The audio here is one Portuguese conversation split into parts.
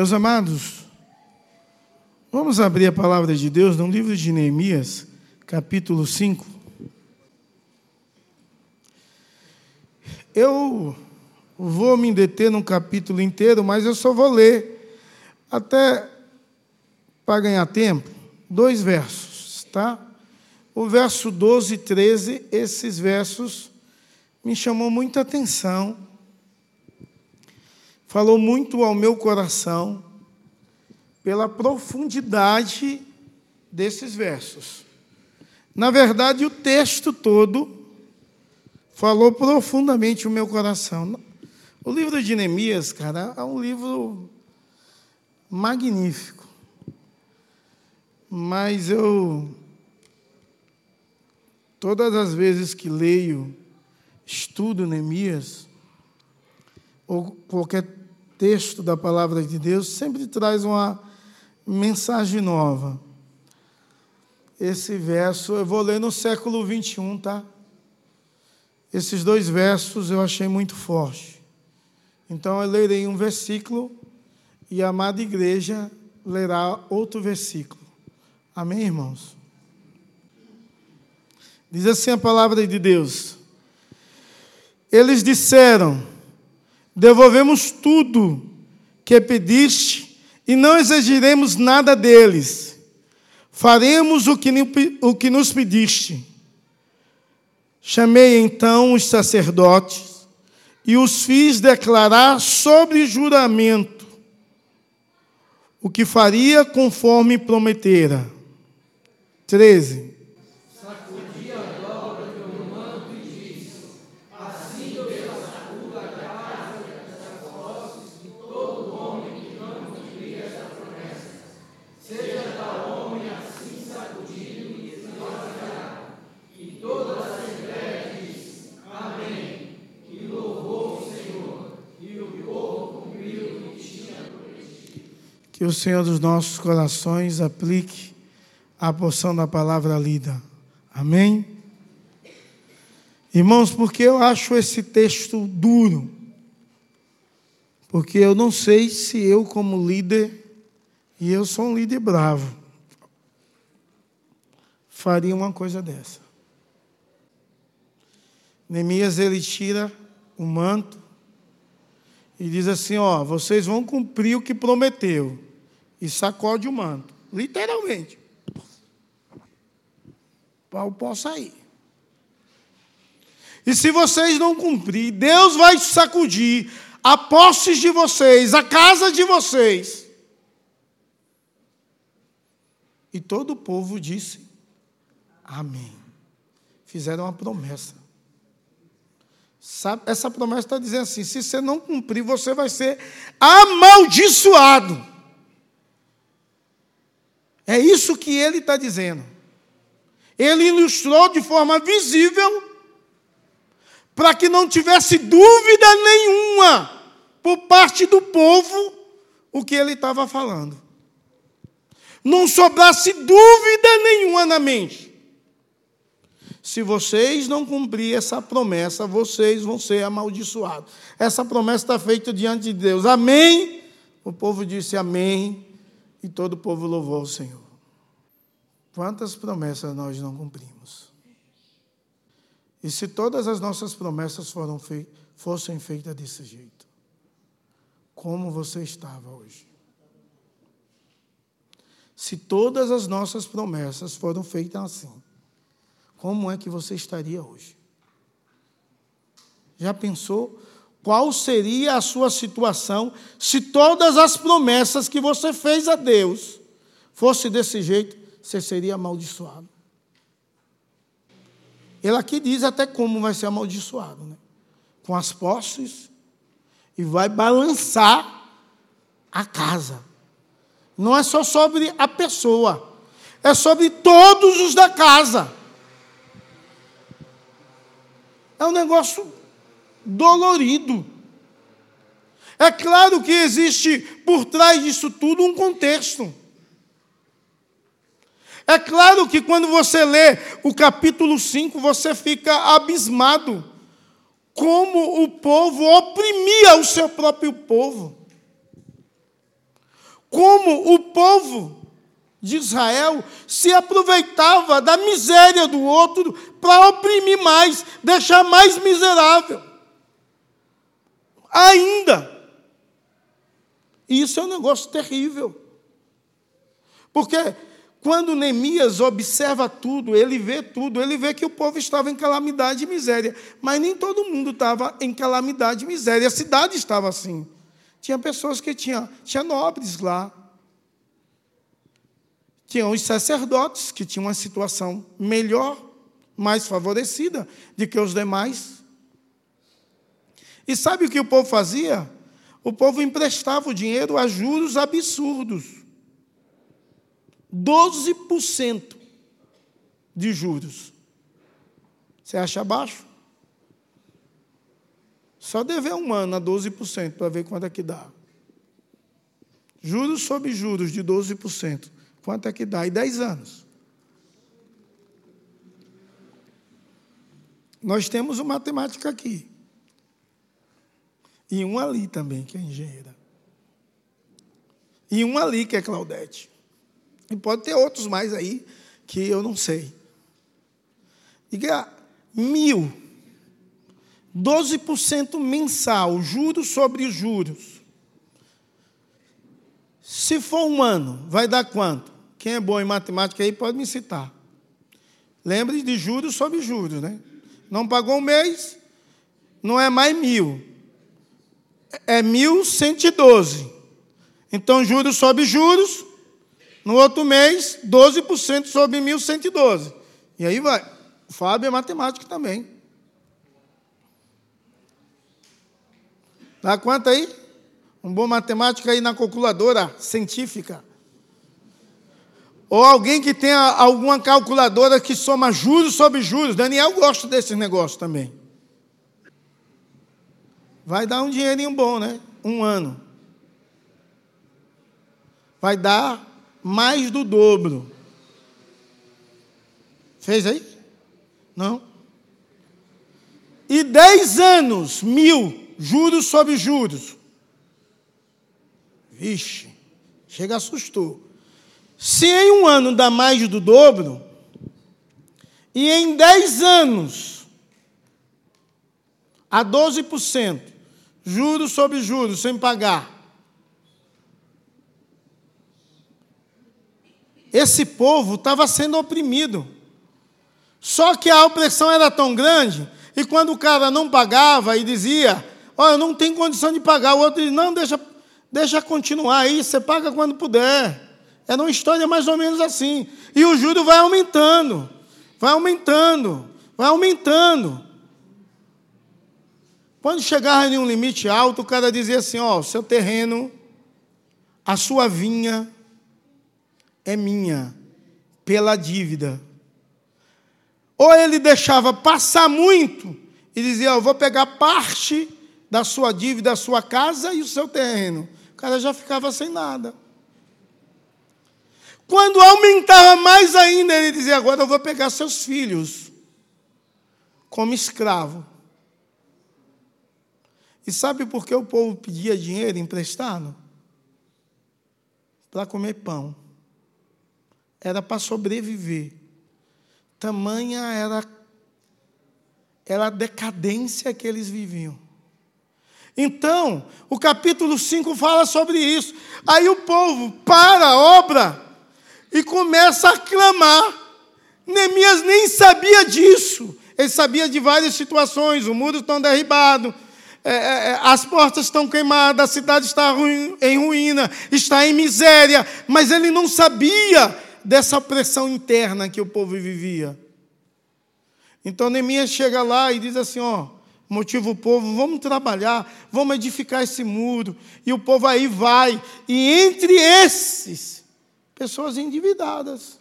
Meus amados, vamos abrir a palavra de Deus no livro de Neemias, capítulo 5. Eu vou me deter num capítulo inteiro, mas eu só vou ler até para ganhar tempo, dois versos, tá? O verso 12 e 13, esses versos me chamou muita atenção falou muito ao meu coração pela profundidade desses versos. Na verdade, o texto todo falou profundamente o meu coração. O livro de Neemias, cara, é um livro magnífico. Mas eu, todas as vezes que leio, estudo Neemias, ou qualquer texto da palavra de Deus sempre traz uma mensagem nova. Esse verso, eu vou ler no século 21, tá? Esses dois versos eu achei muito forte. Então eu lerei um versículo e a amada igreja lerá outro versículo. Amém, irmãos? Diz assim a palavra de Deus. Eles disseram: devolvemos tudo que pediste e não exigiremos nada deles. Faremos o que, o que nos pediste. Chamei então os sacerdotes e os fiz declarar sobre juramento o que faria conforme prometera. 13. Que o Senhor dos nossos corações aplique a porção da palavra lida. Amém? Irmãos, porque eu acho esse texto duro? Porque eu não sei se eu, como líder, e eu sou um líder bravo, faria uma coisa dessa. Neemias ele tira o manto e diz assim: Ó, vocês vão cumprir o que prometeu e sacode o manto. Literalmente. Paulo pode sair. E se vocês não cumprir, Deus vai sacudir a posses de vocês, a casa de vocês. E todo o povo disse: Amém. Fizeram uma promessa. Sabe, essa promessa está dizendo assim: se você não cumprir, você vai ser amaldiçoado. É isso que ele está dizendo. Ele ilustrou de forma visível para que não tivesse dúvida nenhuma por parte do povo o que ele estava falando. Não sobrasse dúvida nenhuma na mente. Se vocês não cumprir essa promessa, vocês vão ser amaldiçoados. Essa promessa está feita diante de Deus. Amém? O povo disse amém. E todo o povo louvou o Senhor. Quantas promessas nós não cumprimos? E se todas as nossas promessas fei fossem feitas desse jeito, como você estava hoje? Se todas as nossas promessas foram feitas assim, como é que você estaria hoje? Já pensou qual seria a sua situação se todas as promessas que você fez a Deus fosse desse jeito? Você seria amaldiçoado. Ele aqui diz até como vai ser amaldiçoado, né? Com as posses e vai balançar a casa. Não é só sobre a pessoa, é sobre todos os da casa. É um negócio dolorido. É claro que existe por trás disso tudo um contexto. É claro que quando você lê o capítulo 5, você fica abismado como o povo oprimia o seu próprio povo. como o povo de Israel se aproveitava da miséria do outro para oprimir mais, deixar mais miserável. Ainda. E isso é um negócio terrível. Porque quando Neemias observa tudo, ele vê tudo, ele vê que o povo estava em calamidade e miséria. Mas nem todo mundo estava em calamidade e miséria. A cidade estava assim. Tinha pessoas que tinham, tinha nobres lá. Tinham os sacerdotes, que tinham uma situação melhor, mais favorecida do que os demais. E sabe o que o povo fazia? O povo emprestava o dinheiro a juros absurdos. 12% de juros. Você acha baixo? Só dever um ano a 12% para ver quanto é que dá. Juros sobre juros de 12%. Quanto é que dá? E 10 anos. Nós temos uma matemática aqui. E um ali também, que é engenheira. E um ali, que é Claudete. E pode ter outros mais aí que eu não sei. Diga mil. 12% mensal, juros sobre juros. Se for um ano, vai dar quanto? Quem é bom em matemática aí pode me citar. Lembre de juros sobre juros, né? Não pagou um mês, não é mais mil. É mil cento e doze. Então, juros sobre juros, no outro mês, 12% sobre 1.112. E aí vai. O Fábio é matemático também. Dá quanto aí? Um bom matemático aí na calculadora científica. Ou alguém que tenha alguma calculadora que soma juros sobre juros. Daniel gosta desses negócios também. Vai dar um dinheirinho bom, né? Um ano. Vai dar mais do dobro. Fez aí? Não? E dez anos, mil, juros sobre juros. Vixe, chega assustou. Se em um ano dá mais do dobro, e em dez anos, a 12%, juros sobre juros, sem pagar, esse povo estava sendo oprimido. Só que a opressão era tão grande, e quando o cara não pagava e dizia, olha, eu não tenho condição de pagar, o outro dizia, não, deixa, deixa continuar aí, você paga quando puder. Era uma história mais ou menos assim. E o juro vai aumentando, vai aumentando, vai aumentando. Quando chegava em um limite alto, o cara dizia assim: ó, o seu terreno, a sua vinha, é minha pela dívida. Ou ele deixava passar muito e dizia: Eu vou pegar parte da sua dívida, da sua casa e o seu terreno. O cara já ficava sem nada. Quando aumentava mais ainda, ele dizia: Agora eu vou pegar seus filhos como escravo. E sabe por que o povo pedia dinheiro emprestado? Para comer pão era para sobreviver. Tamanha era, era a decadência que eles viviam. Então, o capítulo 5 fala sobre isso. Aí o povo para a obra e começa a clamar. Neemias nem sabia disso. Ele sabia de várias situações: o muro está derribado, é, é, é, as portas estão queimadas, a cidade está em ruína, está em miséria, mas ele não sabia dessa pressão interna que o povo vivia. Então Neemias chega lá e diz assim: ó, motiva o povo, vamos trabalhar, vamos edificar esse muro. E o povo aí vai. E entre esses, pessoas endividadas.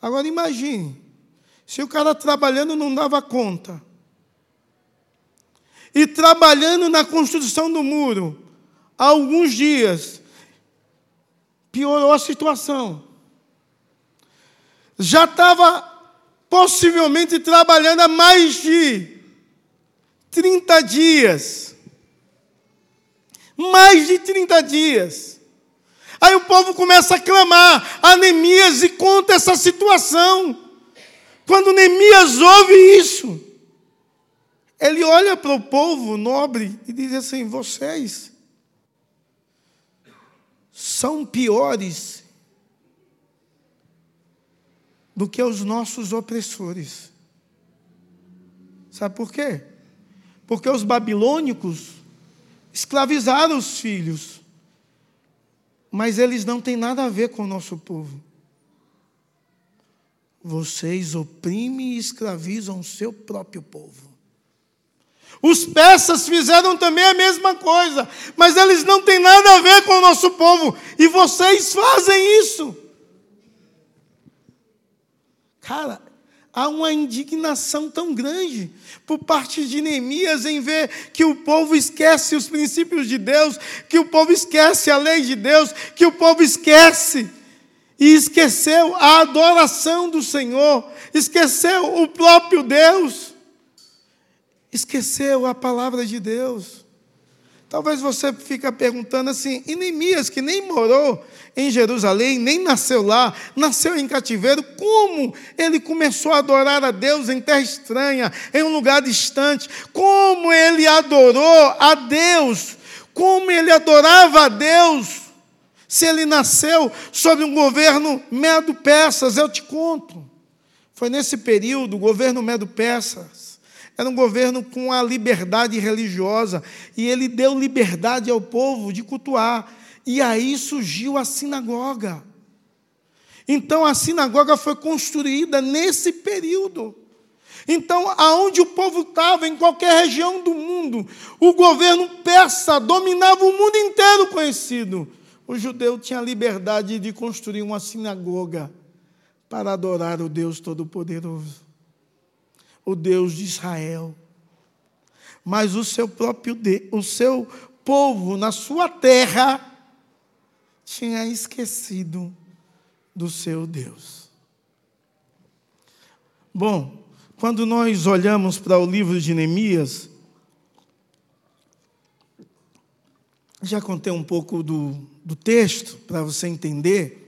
Agora imagine, se o cara trabalhando não dava conta. E trabalhando na construção do muro, há alguns dias, piorou a situação. Já estava possivelmente trabalhando há mais de 30 dias. Mais de 30 dias. Aí o povo começa a clamar, a Neemias, e conta essa situação. Quando Neemias ouve isso, ele olha para o povo nobre e diz assim: vocês são piores do que os nossos opressores. Sabe por quê? Porque os babilônicos escravizaram os filhos, mas eles não têm nada a ver com o nosso povo. Vocês oprimem e escravizam o seu próprio povo. Os persas fizeram também a mesma coisa, mas eles não têm nada a ver com o nosso povo, e vocês fazem isso. Cara, há uma indignação tão grande por parte de Neemias em ver que o povo esquece os princípios de Deus, que o povo esquece a lei de Deus, que o povo esquece e esqueceu a adoração do Senhor, esqueceu o próprio Deus, esqueceu a palavra de Deus. Talvez você fique perguntando assim, Neemias, que nem morou em Jerusalém, nem nasceu lá, nasceu em cativeiro, como ele começou a adorar a Deus em terra estranha, em um lugar distante? Como ele adorou a Deus? Como ele adorava a Deus? Se ele nasceu sob um governo medo-persas, eu te conto. Foi nesse período, o governo medo-persas, era um governo com a liberdade religiosa, e ele deu liberdade ao povo de cultuar. E aí surgiu a sinagoga. Então a sinagoga foi construída nesse período. Então, aonde o povo estava, em qualquer região do mundo, o governo persa dominava o mundo inteiro conhecido. O judeu tinha liberdade de construir uma sinagoga para adorar o Deus Todo-Poderoso o Deus de Israel. Mas o seu próprio o seu povo na sua terra tinha esquecido do seu Deus. Bom, quando nós olhamos para o livro de Neemias, já contei um pouco do, do texto para você entender.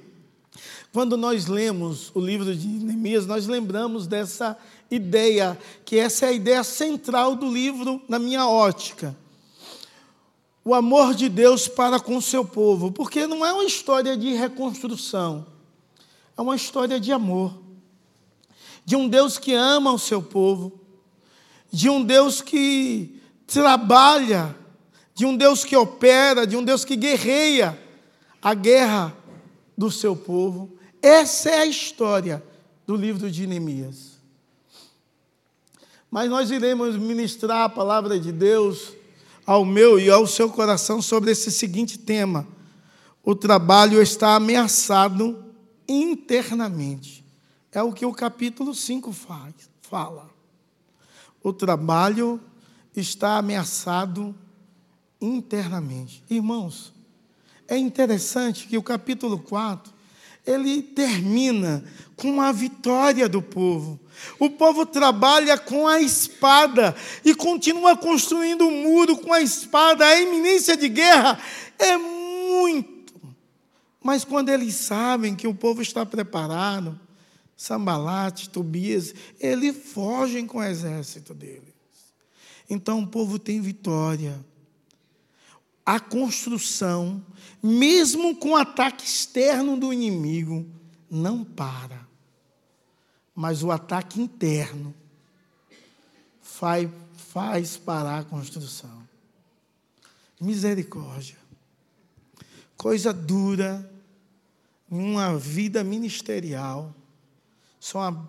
Quando nós lemos o livro de Neemias, nós lembramos dessa ideia, que essa é a ideia central do livro na minha ótica. O amor de Deus para com o seu povo, porque não é uma história de reconstrução, é uma história de amor. De um Deus que ama o seu povo, de um Deus que trabalha, de um Deus que opera, de um Deus que guerreia a guerra do seu povo. Essa é a história do livro de Neemias. Mas nós iremos ministrar a palavra de Deus ao meu e ao seu coração sobre esse seguinte tema: o trabalho está ameaçado internamente. É o que o capítulo 5 faz, fala. O trabalho está ameaçado internamente. Irmãos, é interessante que o capítulo 4 ele termina com a vitória do povo. O povo trabalha com a espada e continua construindo o um muro com a espada. A eminência de guerra é muito. Mas quando eles sabem que o povo está preparado, Sambalate, Tobias, eles fogem com o exército deles. Então o povo tem vitória. A construção, mesmo com o ataque externo do inimigo, não para mas o ataque interno faz, faz parar a construção. Misericórdia. Coisa dura em uma vida ministerial são a,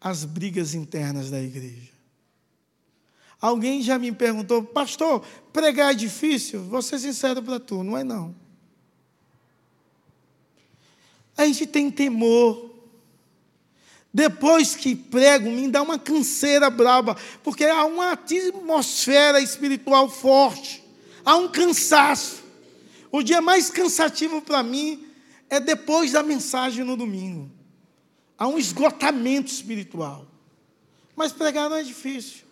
as brigas internas da igreja. Alguém já me perguntou, pastor, pregar é difícil? Vou ser sincero para tu, não é não. A gente tem temor depois que prego, me dá uma canseira braba, porque há uma atmosfera espiritual forte, há um cansaço. O dia mais cansativo para mim é depois da mensagem no domingo. Há um esgotamento espiritual. Mas pregar não é difícil.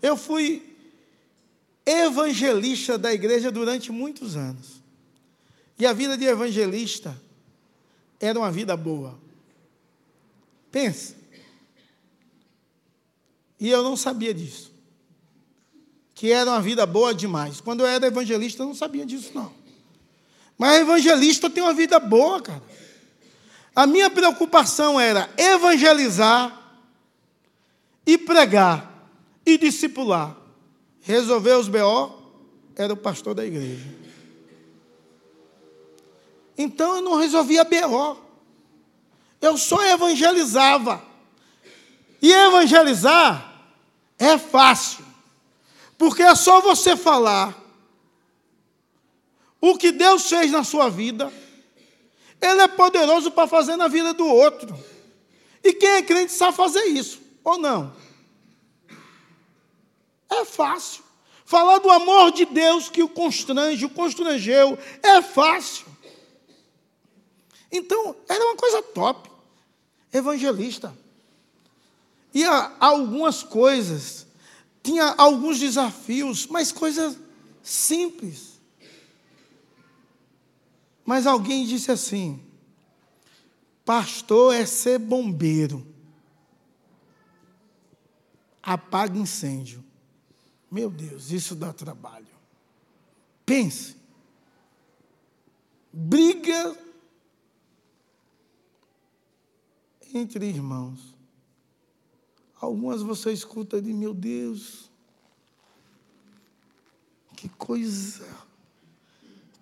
Eu fui evangelista da igreja durante muitos anos. E a vida de evangelista era uma vida boa. Pense. E eu não sabia disso. Que era uma vida boa demais. Quando eu era evangelista, eu não sabia disso, não. Mas evangelista tem uma vida boa, cara. A minha preocupação era evangelizar e pregar e discipular. Resolver os BO era o pastor da igreja. Então eu não resolvia BO. Eu só evangelizava. E evangelizar é fácil. Porque é só você falar o que Deus fez na sua vida. Ele é poderoso para fazer na vida do outro. E quem é crente sabe fazer isso, ou não? É fácil. Falar do amor de Deus que o constrange, o constrangeu, é fácil. Então, era uma coisa top. Evangelista. E há algumas coisas, tinha alguns desafios, mas coisas simples. Mas alguém disse assim: pastor é ser bombeiro, apaga incêndio. Meu Deus, isso dá trabalho. Pense. Briga entre irmãos. Algumas você escuta de meu Deus, que coisa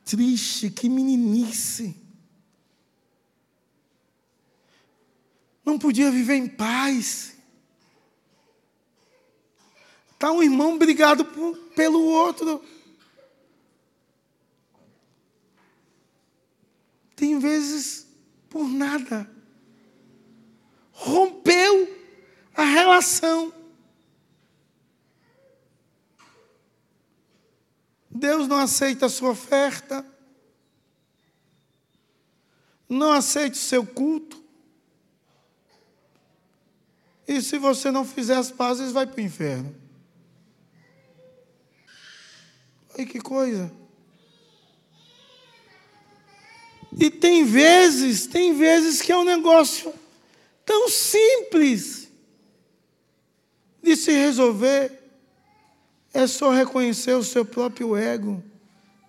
triste, que meninice. Não podia viver em paz. Está um irmão brigado por, pelo outro. Tem vezes por nada. Rompeu a relação. Deus não aceita a sua oferta. Não aceita o seu culto. E se você não fizer as pazes, vai para o inferno. Olha que coisa. E tem vezes, tem vezes que é um negócio tão simples de se resolver. É só reconhecer o seu próprio ego,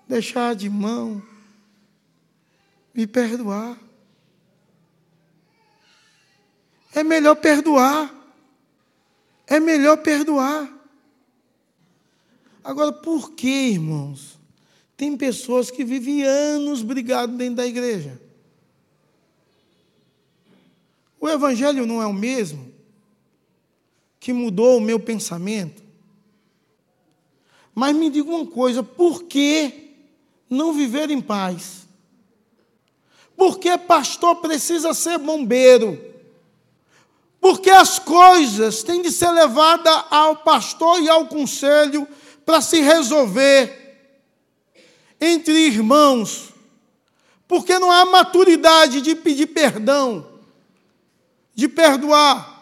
deixar de mão, me perdoar. É melhor perdoar. É melhor perdoar. Agora, por que, irmãos? Tem pessoas que vivem anos brigados dentro da igreja. O Evangelho não é o mesmo que mudou o meu pensamento. Mas me diga uma coisa: por que não viver em paz? Por que pastor precisa ser bombeiro? Porque as coisas têm de ser levadas ao pastor e ao conselho para se resolver entre irmãos, porque não há maturidade de pedir perdão, de perdoar.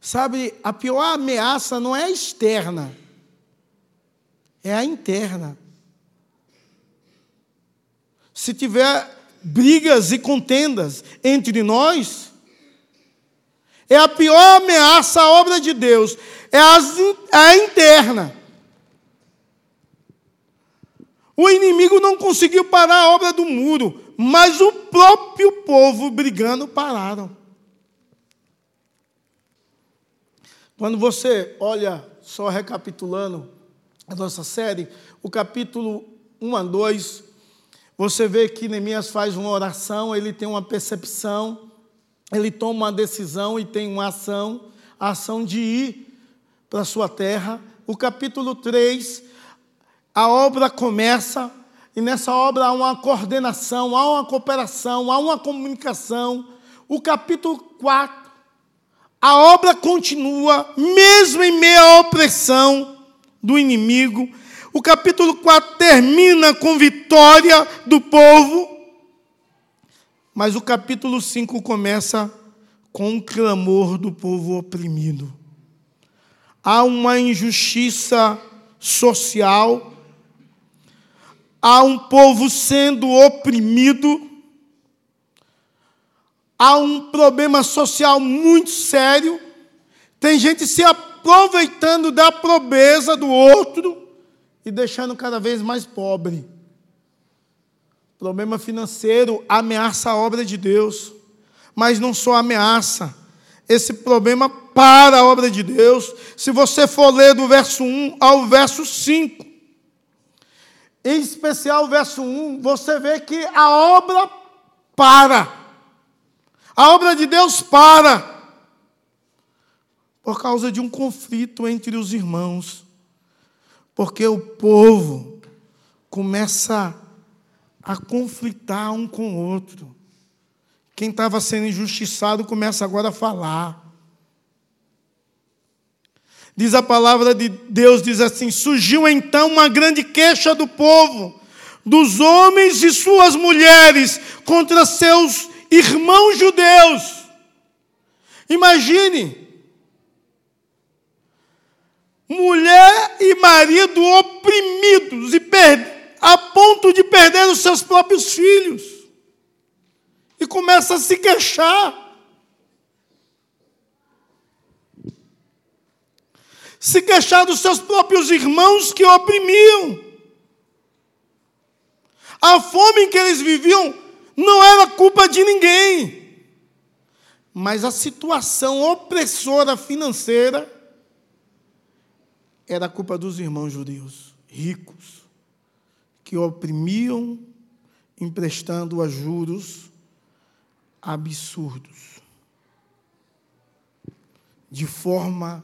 Sabe, a pior ameaça não é a externa, é a interna. Se tiver brigas e contendas entre nós, é a pior ameaça à obra de Deus é a interna. O inimigo não conseguiu parar a obra do muro, mas o próprio povo brigando pararam. Quando você olha, só recapitulando a nossa série, o capítulo 1 a 2, você vê que Neemias faz uma oração, ele tem uma percepção, ele toma uma decisão e tem uma ação, a ação de ir para a sua terra. O capítulo 3, a obra começa, e nessa obra há uma coordenação, há uma cooperação, há uma comunicação. O capítulo 4, a obra continua, mesmo em meio à opressão do inimigo. O capítulo 4 termina com vitória do povo, mas o capítulo 5 começa com um clamor do povo oprimido há uma injustiça social, há um povo sendo oprimido, há um problema social muito sério, tem gente se aproveitando da pobreza do outro e deixando cada vez mais pobre. Problema financeiro ameaça a obra de Deus, mas não só ameaça, esse problema para a obra de Deus. Se você for ler do verso 1 ao verso 5, em especial o verso 1, você vê que a obra para. A obra de Deus para. Por causa de um conflito entre os irmãos. Porque o povo começa a conflitar um com o outro. Quem estava sendo injustiçado começa agora a falar. Diz a palavra de Deus, diz assim: surgiu então uma grande queixa do povo, dos homens e suas mulheres, contra seus irmãos judeus. Imagine, mulher e marido oprimidos e a ponto de perder os seus próprios filhos, e começa a se queixar. Se queixar dos seus próprios irmãos que o oprimiam. A fome em que eles viviam não era culpa de ninguém, mas a situação opressora financeira era culpa dos irmãos judeus ricos, que oprimiam, emprestando a juros absurdos, de forma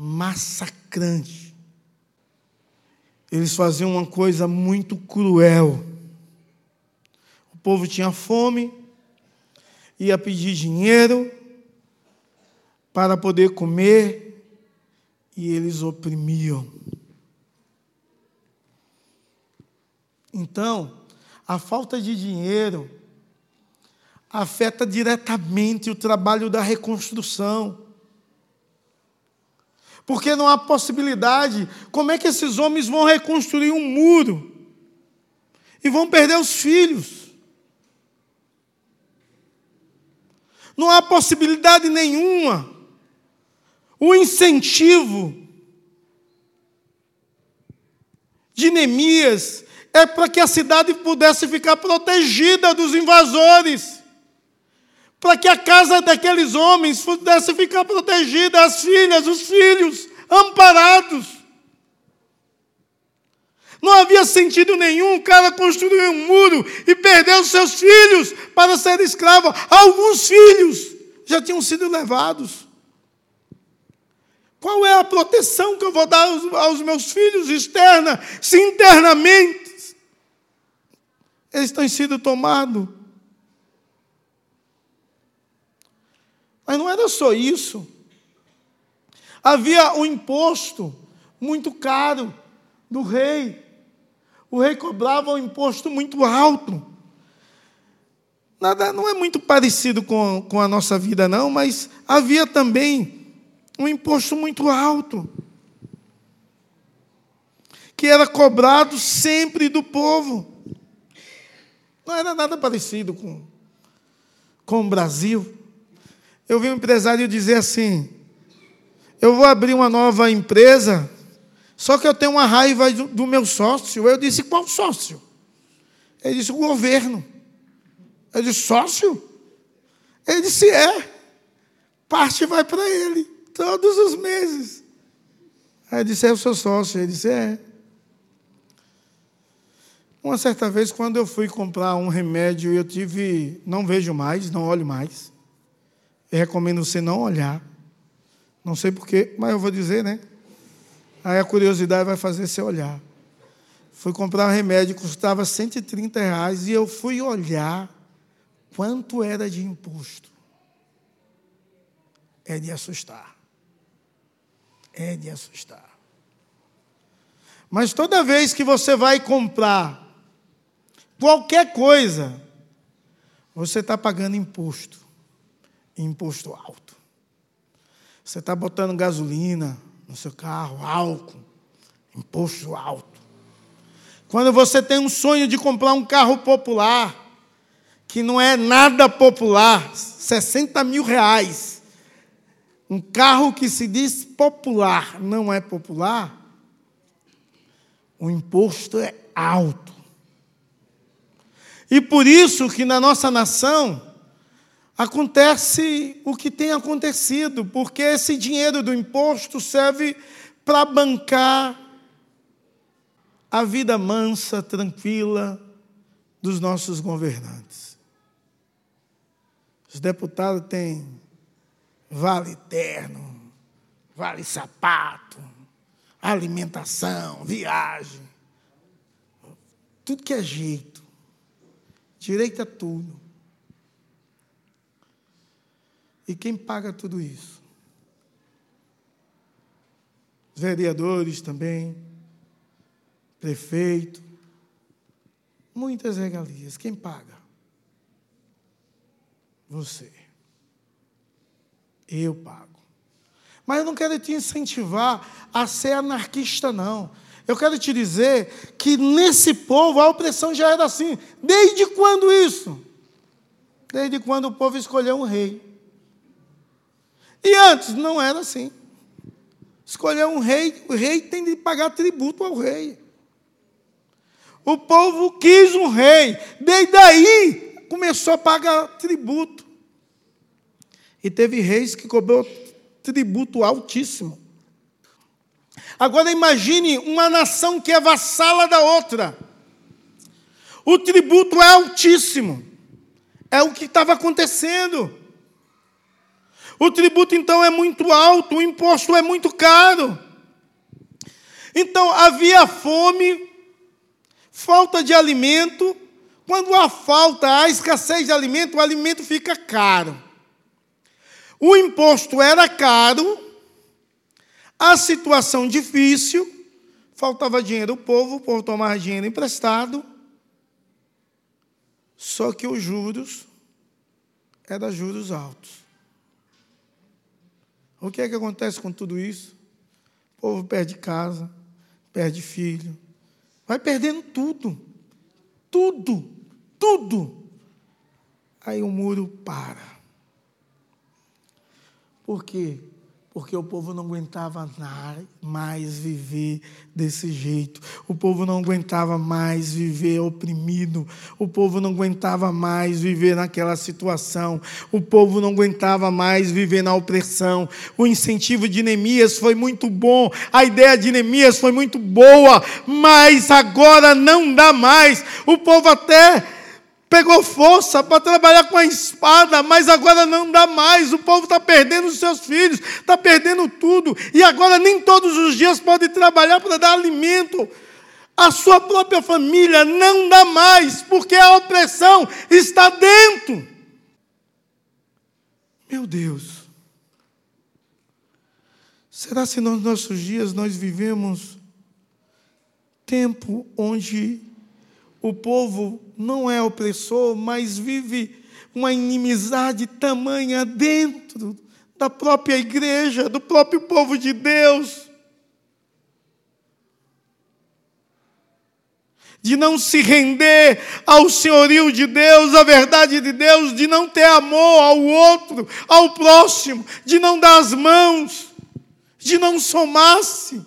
massacrante. Eles faziam uma coisa muito cruel. O povo tinha fome, ia pedir dinheiro para poder comer e eles oprimiam. Então, a falta de dinheiro afeta diretamente o trabalho da reconstrução porque não há possibilidade. Como é que esses homens vão reconstruir um muro? E vão perder os filhos. Não há possibilidade nenhuma. O incentivo de Neemias é para que a cidade pudesse ficar protegida dos invasores para que a casa daqueles homens pudesse ficar protegida, as filhas, os filhos, amparados. Não havia sentido nenhum o cara construir um muro e perder os seus filhos para ser escravo. Alguns filhos já tinham sido levados. Qual é a proteção que eu vou dar aos, aos meus filhos externa, se internamente eles têm sido tomados? Mas não era só isso. Havia um imposto muito caro do rei. O rei cobrava um imposto muito alto. Nada, não é muito parecido com, com a nossa vida, não, mas havia também um imposto muito alto, que era cobrado sempre do povo. Não era nada parecido com, com o Brasil. Eu vi um empresário dizer assim: eu vou abrir uma nova empresa, só que eu tenho uma raiva do, meu sócio. Eu disse: qual sócio? Ele disse: o governo. Eu disse: sócio? Ele disse: é. Parte vai para ele, todos os meses. Aí eu disse: é o seu sócio. Ele disse: é. Uma certa vez, quando eu fui comprar um remédio, eu tive, não vejo mais, não olho mais. Eu recomendo você não olhar. Não sei porquê, mas eu vou dizer, né? Aí a curiosidade vai fazer você olhar. Fui comprar um remédio, custava 130 reais, e eu fui olhar quanto era de imposto. É de assustar. É de assustar. Mas toda vez que você vai comprar qualquer coisa, você está pagando imposto imposto alto. Você está botando gasolina no seu carro, álcool, Imposto alto. Quando você tem um sonho de comprar um carro popular, que não é nada popular, 60 mil reais. Um carro que se diz popular, não é popular, o imposto é alto. E por isso que na nossa nação acontece o que tem acontecido, porque esse dinheiro do imposto serve para bancar a vida mansa, tranquila dos nossos governantes. Os deputados têm vale terno, vale sapato, alimentação, viagem, tudo que é jeito, direito a tudo. E quem paga tudo isso? Os vereadores também, prefeito, muitas regalias. Quem paga? Você. Eu pago. Mas eu não quero te incentivar a ser anarquista, não. Eu quero te dizer que nesse povo a opressão já era assim. Desde quando isso? Desde quando o povo escolheu um rei. E antes não era assim. Escolheu um rei, o rei tem de pagar tributo ao rei. O povo quis um rei. Desde aí começou a pagar tributo. E teve reis que cobrou tributo altíssimo. Agora imagine uma nação que é vassala da outra. O tributo é altíssimo. É o que estava acontecendo. O tributo então é muito alto, o imposto é muito caro. Então havia fome, falta de alimento. Quando há falta, há escassez de alimento, o alimento fica caro. O imposto era caro, a situação difícil, faltava dinheiro ao povo, o povo tomava dinheiro emprestado, só que os juros eram juros altos. O que é que acontece com tudo isso? O povo perde casa, perde filho, vai perdendo tudo, tudo, tudo. Aí o muro para. Por quê? Porque o povo não aguentava mais viver desse jeito. O povo não aguentava mais viver oprimido. O povo não aguentava mais viver naquela situação. O povo não aguentava mais viver na opressão. O incentivo de Neemias foi muito bom. A ideia de Neemias foi muito boa. Mas agora não dá mais. O povo até pegou força para trabalhar com a espada, mas agora não dá mais. O povo está perdendo os seus filhos, está perdendo tudo, e agora nem todos os dias pode trabalhar para dar alimento. A sua própria família não dá mais, porque a opressão está dentro. Meu Deus. Será se nos nossos dias nós vivemos tempo onde o povo não é opressor, mas vive uma inimizade tamanha dentro da própria igreja, do próprio povo de Deus. De não se render ao senhorio de Deus, à verdade de Deus, de não ter amor ao outro, ao próximo, de não dar as mãos, de não somar-se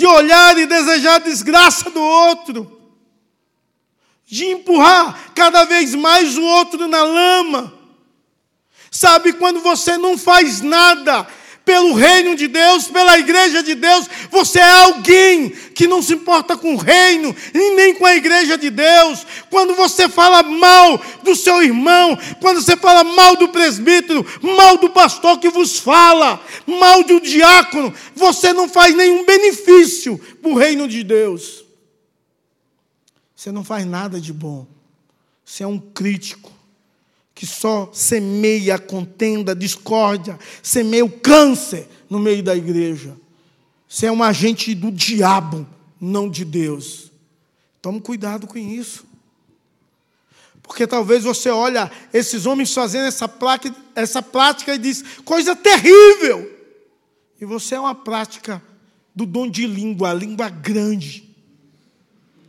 de olhar e desejar a desgraça do outro, de empurrar cada vez mais o outro na lama. Sabe, quando você não faz nada pelo reino de Deus, pela igreja de Deus, você é alguém que não se importa com o reino e nem com a igreja de Deus. Quando você fala mal do seu irmão, quando você fala mal do presbítero, mal do pastor que vos fala, mal do diácono, você não faz nenhum benefício para o reino de Deus. Você não faz nada de bom. Você é um crítico que só semeia contenda, discórdia, semeia o câncer no meio da igreja. Você é um agente do diabo, não de Deus. Tome cuidado com isso. Porque talvez você olha esses homens fazendo essa, placa, essa prática e diz, coisa terrível. E você é uma prática do dom de língua, língua grande,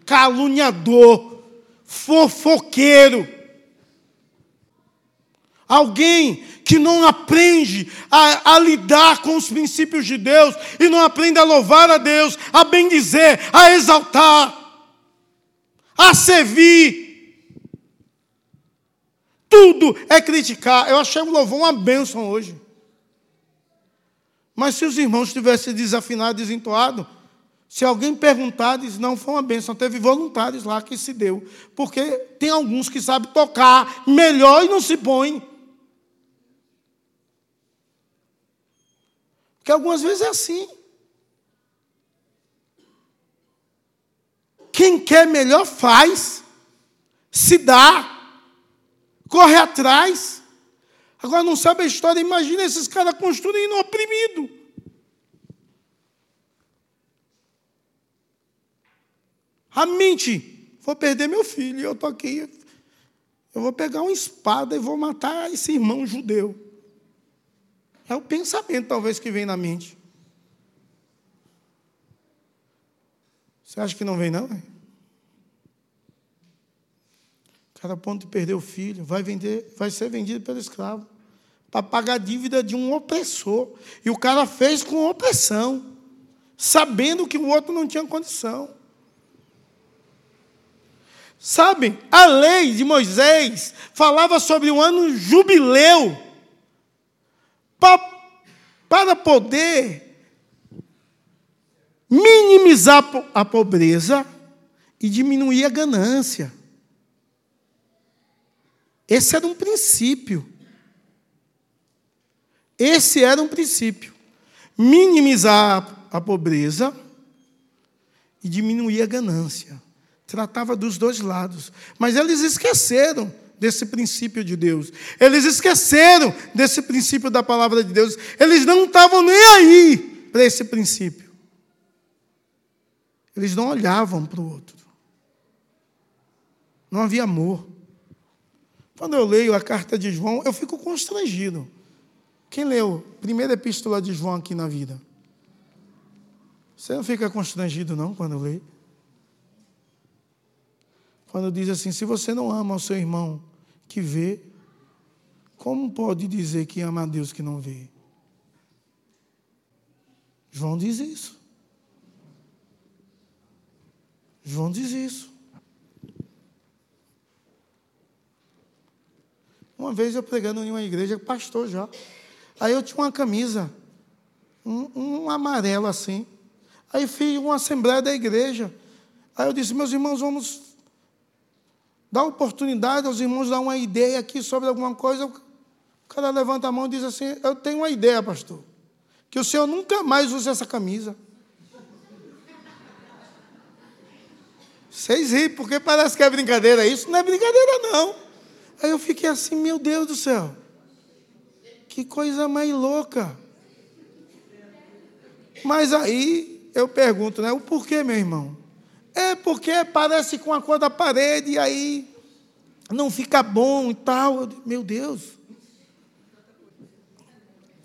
caluniador, fofoqueiro. Alguém que não aprende a, a, lidar com os princípios de Deus e não aprende a louvar a Deus, a bendizer, a exaltar, a servir. Tudo é criticar. Eu achei o louvor uma bênção hoje. Mas se os irmãos tivessem desafinado, desentoado, se alguém perguntar, diz, não, foi uma bênção, teve voluntários lá que se deu. Porque tem alguns que sabem tocar melhor e não se põem. Porque algumas vezes é assim. Quem quer melhor faz, se dá, corre atrás. Agora não sabe a história, imagina esses caras construindo oprimido. A mente, vou perder meu filho, eu estou aqui, eu vou pegar uma espada e vou matar esse irmão judeu. É o pensamento, talvez, que vem na mente. Você acha que não vem, não? Cada ponto de perder o filho, vai vender, vai ser vendido pelo escravo para pagar a dívida de um opressor. E o cara fez com opressão, sabendo que o outro não tinha condição. Sabem, a lei de Moisés falava sobre um ano jubileu para poder minimizar a pobreza e diminuir a ganância. Esse era um princípio. Esse era um princípio. Minimizar a pobreza e diminuir a ganância. Tratava dos dois lados. Mas eles esqueceram desse princípio de Deus. Eles esqueceram desse princípio da palavra de Deus. Eles não estavam nem aí para esse princípio. Eles não olhavam para o outro. Não havia amor. Quando eu leio a carta de João, eu fico constrangido. Quem leu a primeira epístola de João aqui na vida? Você não fica constrangido, não, quando lê? Quando diz assim: se você não ama o seu irmão, que vê, como pode dizer que ama a Deus que não vê? João diz isso. João diz isso. Uma vez eu pregando em uma igreja, pastor já. Aí eu tinha uma camisa, um, um amarelo assim. Aí fiz uma assembleia da igreja. Aí eu disse, meus irmãos, vamos Dá oportunidade aos irmãos dar uma ideia aqui sobre alguma coisa. O cara levanta a mão e diz assim: Eu tenho uma ideia, pastor. Que o senhor nunca mais use essa camisa. Vocês riem, porque parece que é brincadeira. Isso não é brincadeira, não. Aí eu fiquei assim: Meu Deus do céu. Que coisa mais louca. Mas aí eu pergunto, né? O porquê, meu irmão? É porque parece com a cor da parede e aí não fica bom e tal. Meu Deus.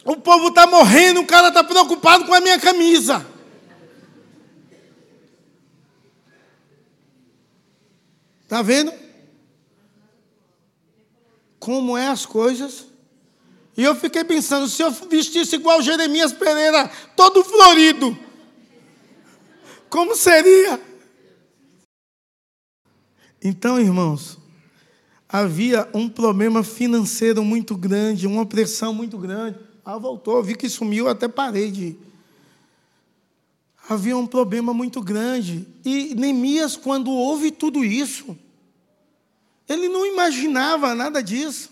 O povo está morrendo, o cara está preocupado com a minha camisa. Está vendo? Como é as coisas? E eu fiquei pensando, se eu vestisse igual Jeremias Pereira, todo florido, como seria? Então, irmãos, havia um problema financeiro muito grande, uma pressão muito grande. Ah, voltou, vi que sumiu, até parei de. Havia um problema muito grande. E Neemias, quando ouve tudo isso, ele não imaginava nada disso.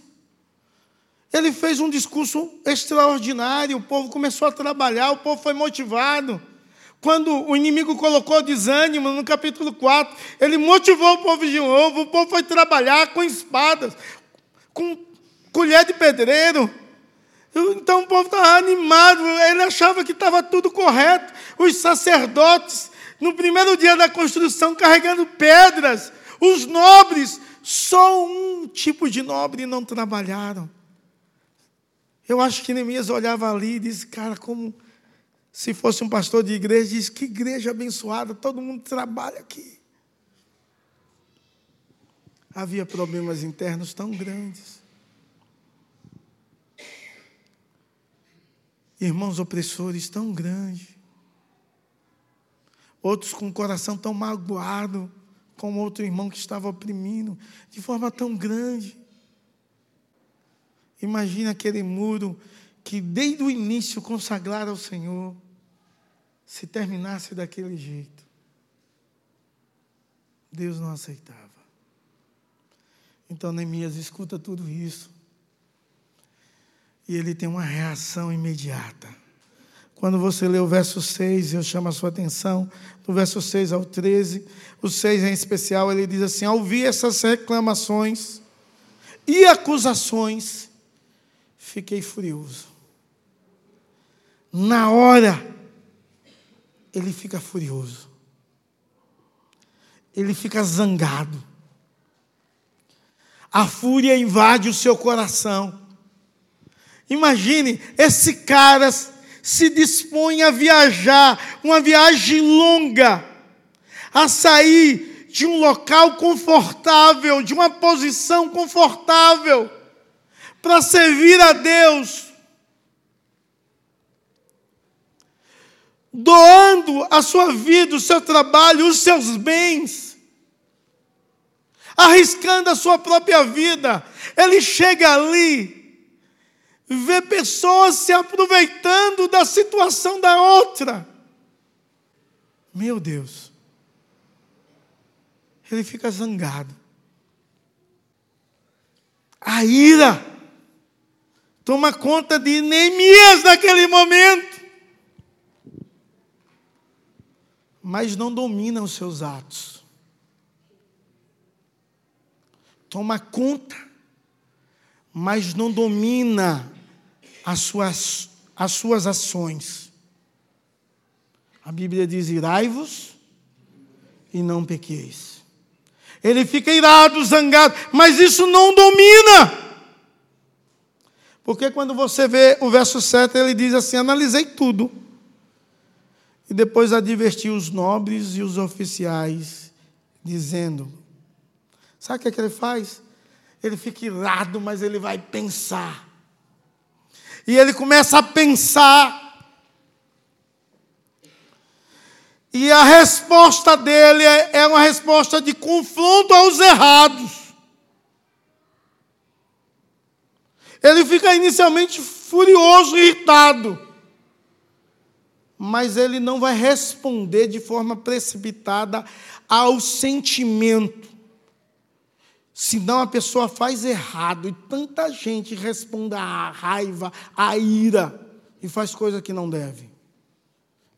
Ele fez um discurso extraordinário, o povo começou a trabalhar, o povo foi motivado. Quando o inimigo colocou desânimo no capítulo 4, ele motivou o povo de novo, o povo foi trabalhar com espadas, com colher de pedreiro. Então o povo estava animado, ele achava que estava tudo correto. Os sacerdotes, no primeiro dia da construção, carregando pedras, os nobres, só um tipo de nobre não trabalharam. Eu acho que Neemias olhava ali e disse: Cara, como Se fosse um pastor de igreja, diz que igreja abençoada, todo mundo trabalha aqui. Havia problemas internos tão grandes. Irmãos opressores tão grandes. Outros com o coração tão magoado, como outro irmão que estava oprimindo, de forma tão grande. Imagina aquele muro que desde o início consagrara ao Senhor se terminasse daquele jeito. Deus não aceitava. Então Neemias escuta tudo isso. E ele tem uma reação imediata. Quando você lê o verso 6, eu chamo a sua atenção, do verso 6 ao 13, o 6 em especial, ele diz assim: Ao ouvir essas reclamações e acusações, fiquei furioso. Na hora, ele fica furioso. Ele fica zangado. A fúria invade o seu coração. Imagine, esse cara se dispõe a viajar, uma viagem longa, a sair de um local confortável, de uma posição confortável, para servir a Deus, doando a sua vida, o seu trabalho, os seus bens, arriscando a sua própria vida. Ele chega ali, vê pessoas se aproveitando da situação da outra. Meu Deus. Ele fica zangado. A ira toma conta de Neemias naquele momento. Mas não domina os seus atos. Toma conta, mas não domina as suas, as suas ações. A Bíblia diz: irai-vos e não pequeis. Ele fica irado, zangado, mas isso não domina. Porque quando você vê o verso 7, ele diz assim: analisei tudo e depois advertiu os nobres e os oficiais, dizendo: Sabe o que, é que ele faz? Ele fica irado, mas ele vai pensar. E ele começa a pensar. E a resposta dele é, é uma resposta de confronto aos errados. Ele fica inicialmente furioso, irritado mas ele não vai responder de forma precipitada ao sentimento. Senão a pessoa faz errado e tanta gente responde à raiva, à ira e faz coisa que não deve.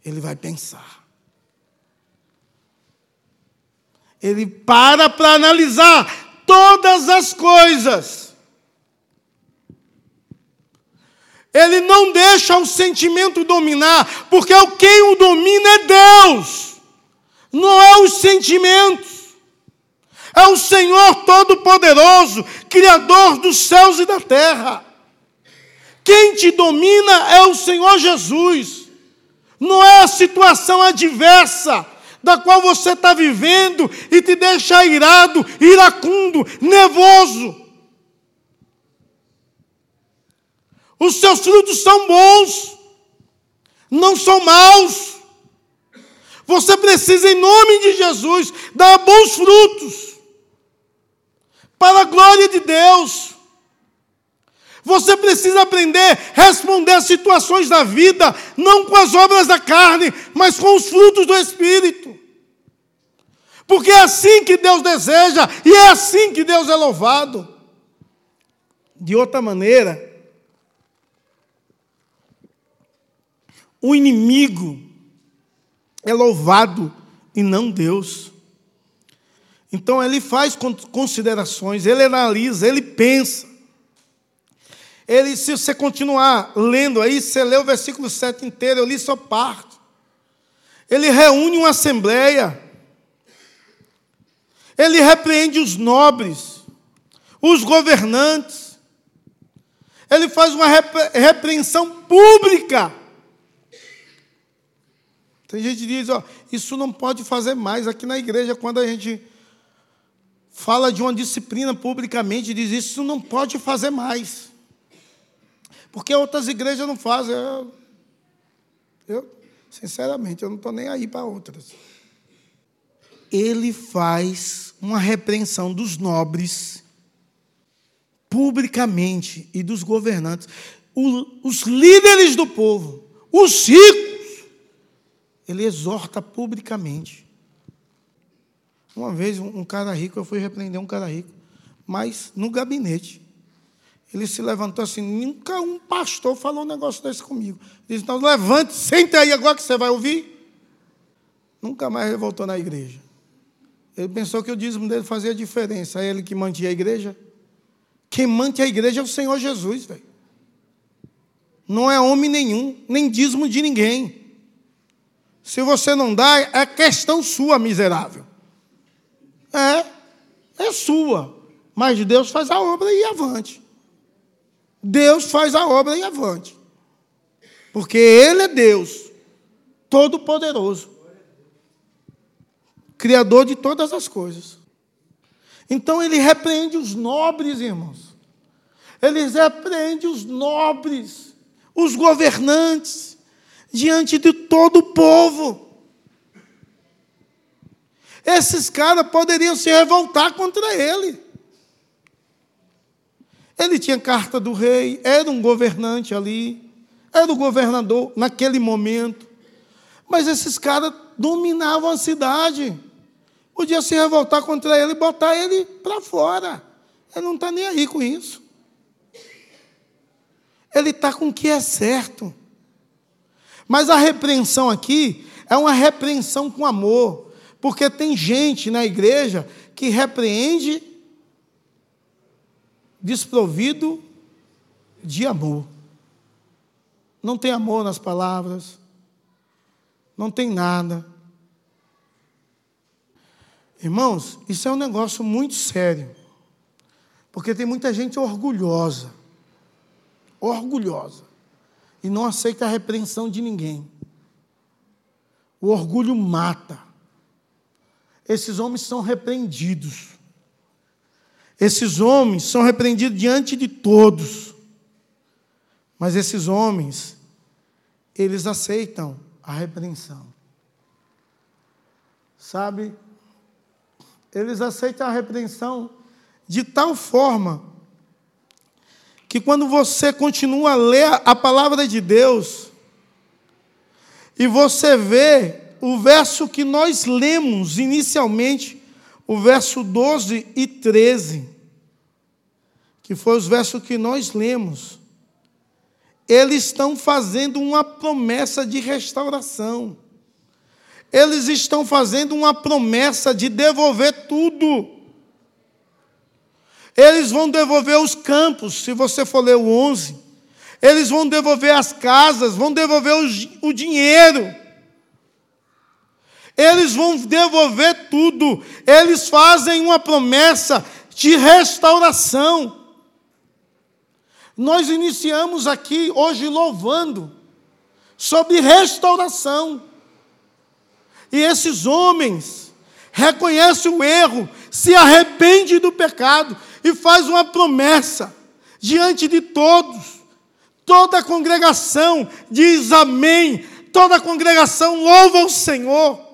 Ele vai pensar. Ele para para analisar todas as coisas. Ele não deixa o sentimento dominar, porque quem o domina é Deus, não é os sentimentos. É o Senhor Todo-Poderoso, Criador dos céus e da terra. Quem te domina é o Senhor Jesus, não é a situação adversa da qual você está vivendo e te deixa irado, iracundo, nervoso. Os seus frutos são bons, não são maus. Você precisa, em nome de Jesus, dar bons frutos, para a glória de Deus. Você precisa aprender a responder às situações da vida, não com as obras da carne, mas com os frutos do Espírito. Porque é assim que Deus deseja e é assim que Deus é louvado. De outra maneira, O inimigo é louvado e não Deus. Então ele faz considerações, ele analisa, ele pensa. Ele, se você continuar lendo aí, você lê o versículo 7 inteiro, eu li só parte. Ele reúne uma assembleia. Ele repreende os nobres, os governantes. Ele faz uma repreensão pública Tem gente que diz, ó, isso não pode fazer mais. Aqui na igreja, quando a gente fala de uma disciplina publicamente, diz isso não pode fazer mais. Porque outras igrejas não fazem. Eu, eu sinceramente, eu não estou nem aí para outras. Ele faz uma repreensão dos nobres publicamente e dos governantes, os líderes do povo, os ricos, ele exorta publicamente. Uma vez, um cara rico, eu fui repreender um cara rico, mas no gabinete. Ele se levantou assim, nunca um pastor falou um negócio desse comigo. Disse, então levante, senta aí agora que você vai ouvir. Nunca mais ele voltou na igreja. Ele pensou que o dízimo dele fazia diferença. É ele que mantinha a igreja. Quem mantém a igreja é o Senhor Jesus, velho. Não é homem nenhum, nem dízimo de ninguém. Se você não dá, é questão sua, miserável. É, é sua. Mas Deus faz a obra e avante. Deus faz a obra e avante. Porque Ele é Deus, Todo-Poderoso, Criador de todas as coisas. Então Ele repreende os nobres, irmãos. Ele repreende os nobres, os governantes, diante de todo o povo. Esses caras poderiam se revoltar contra ele. Ele tinha carta do rei, era um governante ali, era o governador naquele momento. Mas esses caras dominavam a cidade. Podia se revoltar contra ele e botar ele para fora. Ele não está nem aí com isso. Ele está com o que é certo. Mas a repreensão aqui é uma repreensão com amor. Porque tem gente na igreja que repreende desprovido de amor. Não tem amor nas palavras, não tem nada. Irmãos, isso é um negócio muito sério, porque tem muita gente orgulhosa, orgulhosa, e não aceita a repreensão de ninguém. O orgulho mata. Esses homens são repreendidos. Esses homens são repreendidos diante de todos. Mas esses homens, eles aceitam a repreensão. Sabe? Eles aceitam a repreensão de tal forma que quando você continua a ler a palavra de Deus e você vê o verso que nós lemos inicialmente, o verso 12 e 13, que foi os versos que nós lemos, eles estão fazendo uma promessa de restauração. Eles estão fazendo uma promessa de devolver tudo. Eles vão devolver os campos, se você for ler o 11. Eles vão devolver as casas, vão devolver o, o dinheiro. Eles vão devolver tudo. Eles fazem uma promessa de restauração. Nós iniciamos aqui hoje louvando sobre restauração. E esses homens reconhecem o erro, se arrependem do pecado e faz uma promessa diante de todos. Toda a congregação diz amém. Toda a congregação louva o Senhor.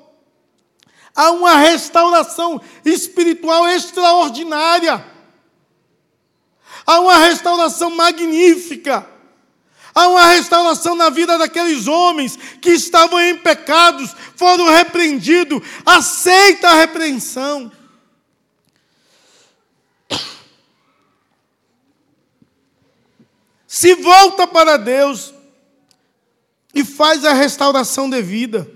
Há uma restauração espiritual extraordinária. Há uma restauração magnífica. Há uma restauração na vida daqueles homens que estavam em pecados, foram repreendidos. Aceita a repreensão. Se volta para Deus e faz a restauração devida.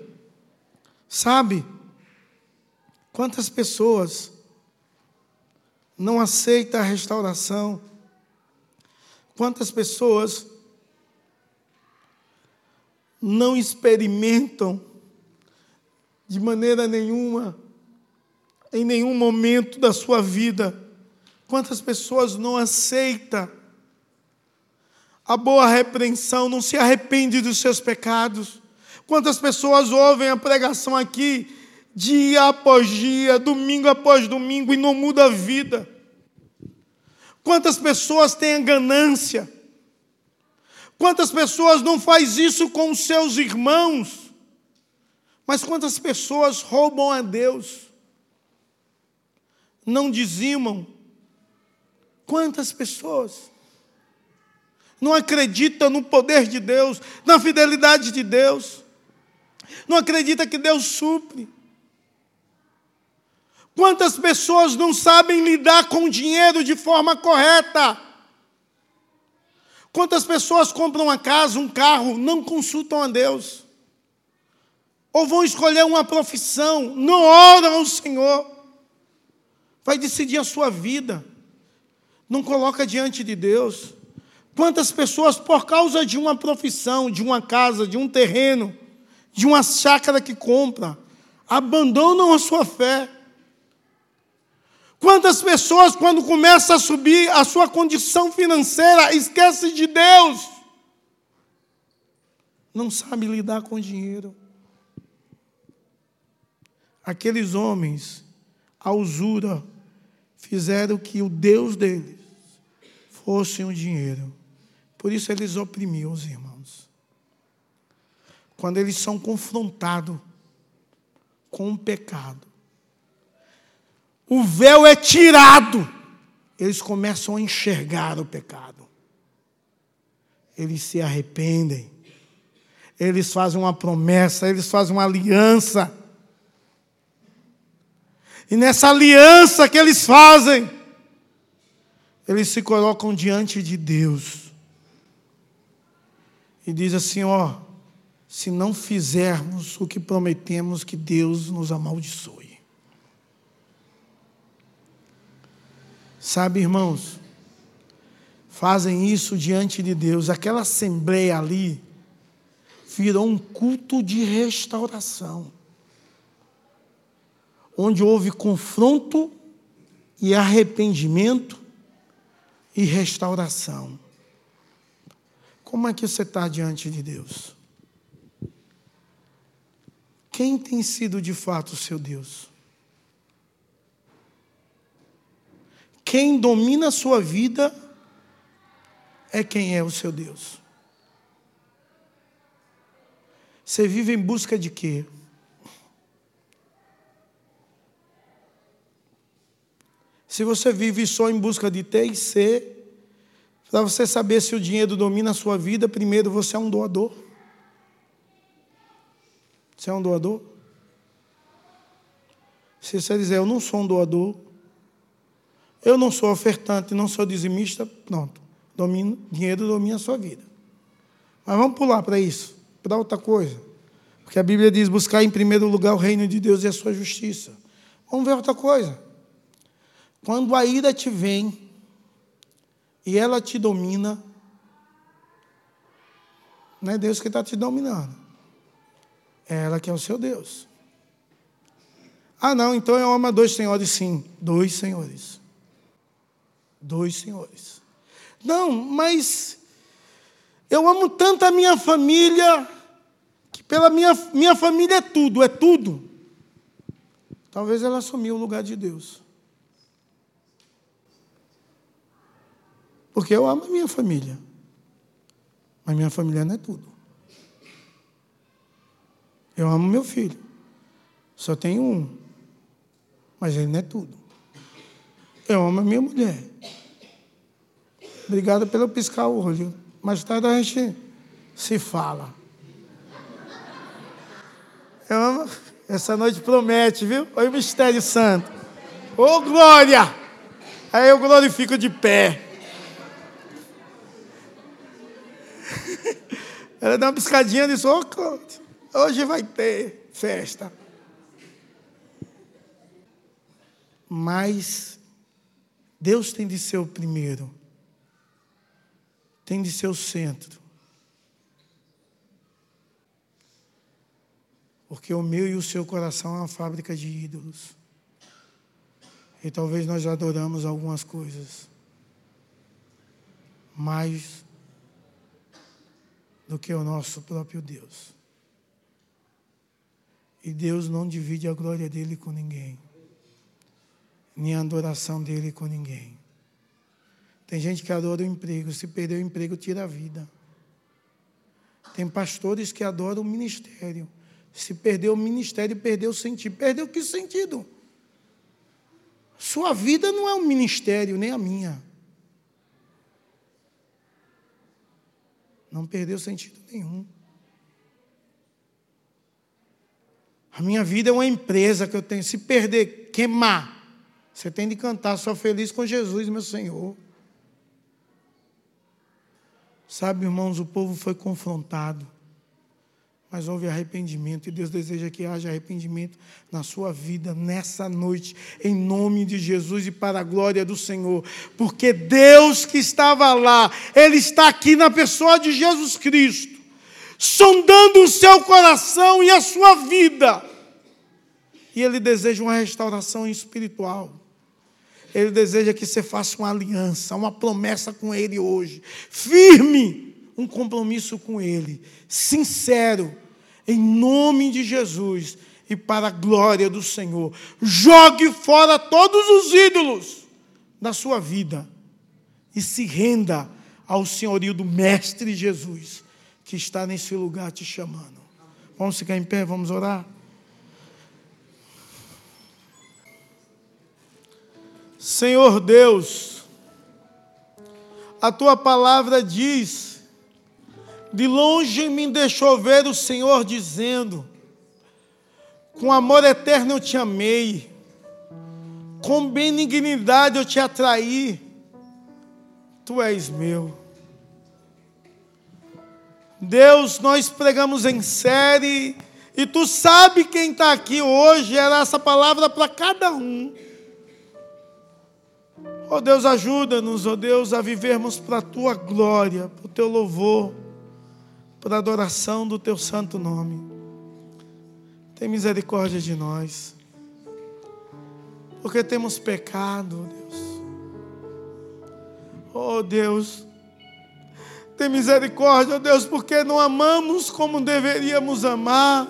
Sabe? Quantas pessoas não aceitam a restauração? Quantas pessoas não experimentam de maneira nenhuma, em nenhum momento da sua vida, quantas pessoas não aceitam a boa repreensão, não se arrepende dos seus pecados, Quantas pessoas ouvem a pregação aqui, dia após dia, domingo após domingo, e não muda a vida? Quantas pessoas têm ganância? Quantas pessoas não faz isso com seus irmãos? Mas quantas pessoas roubam a Deus? Não dizimam? Quantas pessoas não acreditam no poder de Deus, na fidelidade de Deus? Não acredita que Deus supre? Quantas pessoas não sabem lidar com o dinheiro de forma correta? Quantas pessoas compram uma casa, um carro, não consultam a Deus? Ou vão escolher uma profissão, não oram ao Senhor? Vai decidir a sua vida, não coloca diante de Deus. Quantas pessoas, por causa de uma profissão, de uma casa, de um terreno, de uma chácara que compra, abandonam a sua fé? Quantas pessoas, quando começa a subir a sua condição financeira, esquece de Deus? Não sabe lidar com dinheiro. Aqueles homens, a usura, fizeram que o Deus deles fosse o dinheiro. Por isso eles oprimiam os irmãos. Quando eles são confrontados com o pecado, o véu é tirado, eles começam a enxergar o pecado. Eles se arrependem. Eles fazem uma promessa, eles fazem uma aliança. E nessa aliança que eles fazem, eles se colocam diante de Deus. E diz assim, ó, se não fizermos o que prometemos, que Deus nos amaldiçoe. Sabe, irmãos, fazem isso diante de Deus. Aquela assembleia ali virou um culto de restauração, onde houve confronto e arrependimento e restauração. Como é que você está diante de Deus? Quem tem sido de fato o seu Deus? Quem domina a sua vida é quem é o seu Deus. Você vive em busca de quê? Se você vive só em busca de ter e ser, para você saber se o dinheiro domina a sua vida, primeiro você é um doador. Você é um doador? Se você dizer, eu não sou um doador, eu não sou ofertante, não sou dizimista, pronto. Domino, dinheiro domina a sua vida. Mas vamos pular para isso, para outra coisa. Porque a Bíblia diz: buscar em primeiro lugar o reino de Deus e a sua justiça. Vamos ver outra coisa. Quando a ira te vem e ela te domina, não é Deus que está te dominando. É ela que é o seu Deus. Ah, não, então eu amo dois senhores, sim. Dois senhores dois senhores. Não, mas eu amo tanto a minha família, que pela minha, minha família é tudo, é tudo. Talvez ela assumiu o lugar de Deus. Porque eu amo a minha família. Mas minha família não é tudo. Eu amo meu filho. Só tenho um. Mas ele não é tudo. Eu amo a minha mulher. Obrigado pelo piscar o olho. Mais tarde a gente se fala. Eu amo. Essa noite promete, viu? Olha o mistério santo. Ô, oh, glória! Aí eu glorifico de pé. Ela dá uma piscadinha e diz: oh, hoje vai ter festa. Mas Deus tem de ser o primeiro, tem de ser o centro. Porque o meu e o seu coração é uma fábrica de ídolos. E talvez nós adoramos algumas coisas mais do que o nosso próprio Deus. E Deus não divide a glória dele com ninguém, nem a adoração dele com ninguém. Tem gente que adora o emprego, se perder o emprego, tira a vida. Tem pastores que adoram o ministério. Se perder o ministério, perdeu o sentido. Perdeu que sentido? Sua vida não é um ministério, nem a minha. Não perdeu sentido nenhum. A minha vida é uma empresa que eu tenho. Se perder, queimar, você tem de cantar, sou feliz com Jesus, meu Senhor. Sabe, irmãos, o povo foi confrontado, mas houve arrependimento, e Deus deseja que haja arrependimento na sua vida nessa noite, em nome de Jesus e para a glória do Senhor, porque Deus que estava lá, Ele está aqui na pessoa de Jesus Cristo sondando o seu coração e a sua vida. E Ele deseja uma restauração espiritual. Ele deseja que você faça uma aliança, uma promessa com Ele hoje. Firme, um compromisso com Ele. Sincero, em nome de Jesus e para a glória do Senhor. Jogue fora todos os ídolos da sua vida e se renda ao senhorio do Mestre Jesus que está nesse lugar te chamando. Vamos ficar em pé, vamos orar? Senhor Deus, a tua palavra diz: de longe me deixou ver o Senhor dizendo, com amor eterno eu te amei, com benignidade eu te atraí, tu és meu. Deus, nós pregamos em série, e tu sabe quem está aqui hoje, era essa palavra para cada um. Oh Deus, ajuda-nos, oh Deus, a vivermos para a tua glória, para o teu louvor, a adoração do teu santo nome. Tem misericórdia de nós, porque temos pecado, Deus. Oh Deus, tem misericórdia, Deus, porque não amamos como deveríamos amar.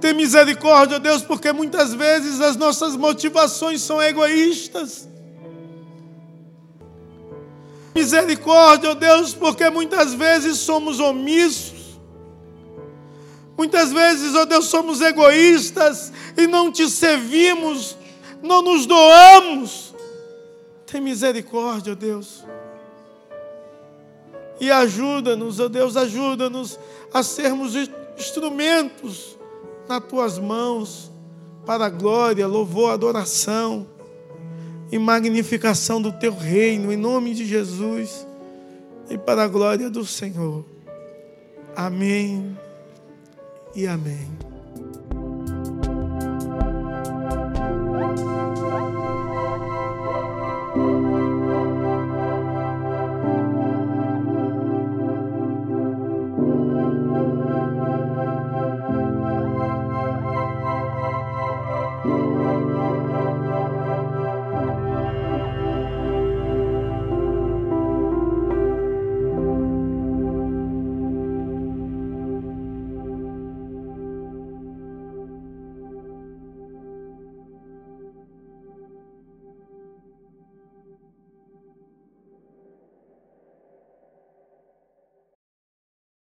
Tem misericórdia, Deus, porque muitas vezes as nossas motivações são egoístas. Misericórdia, Deus, porque muitas vezes somos omissos. Muitas vezes, ó Deus, somos egoístas e não te servimos, não nos doamos. Tem misericórdia, Deus. E ajuda-nos, ó oh Deus, ajuda-nos a sermos instrumentos nas tuas mãos para a glória, louvor, adoração e magnificação do teu reino, em nome de Jesus e para a glória do Senhor. Amém e amém.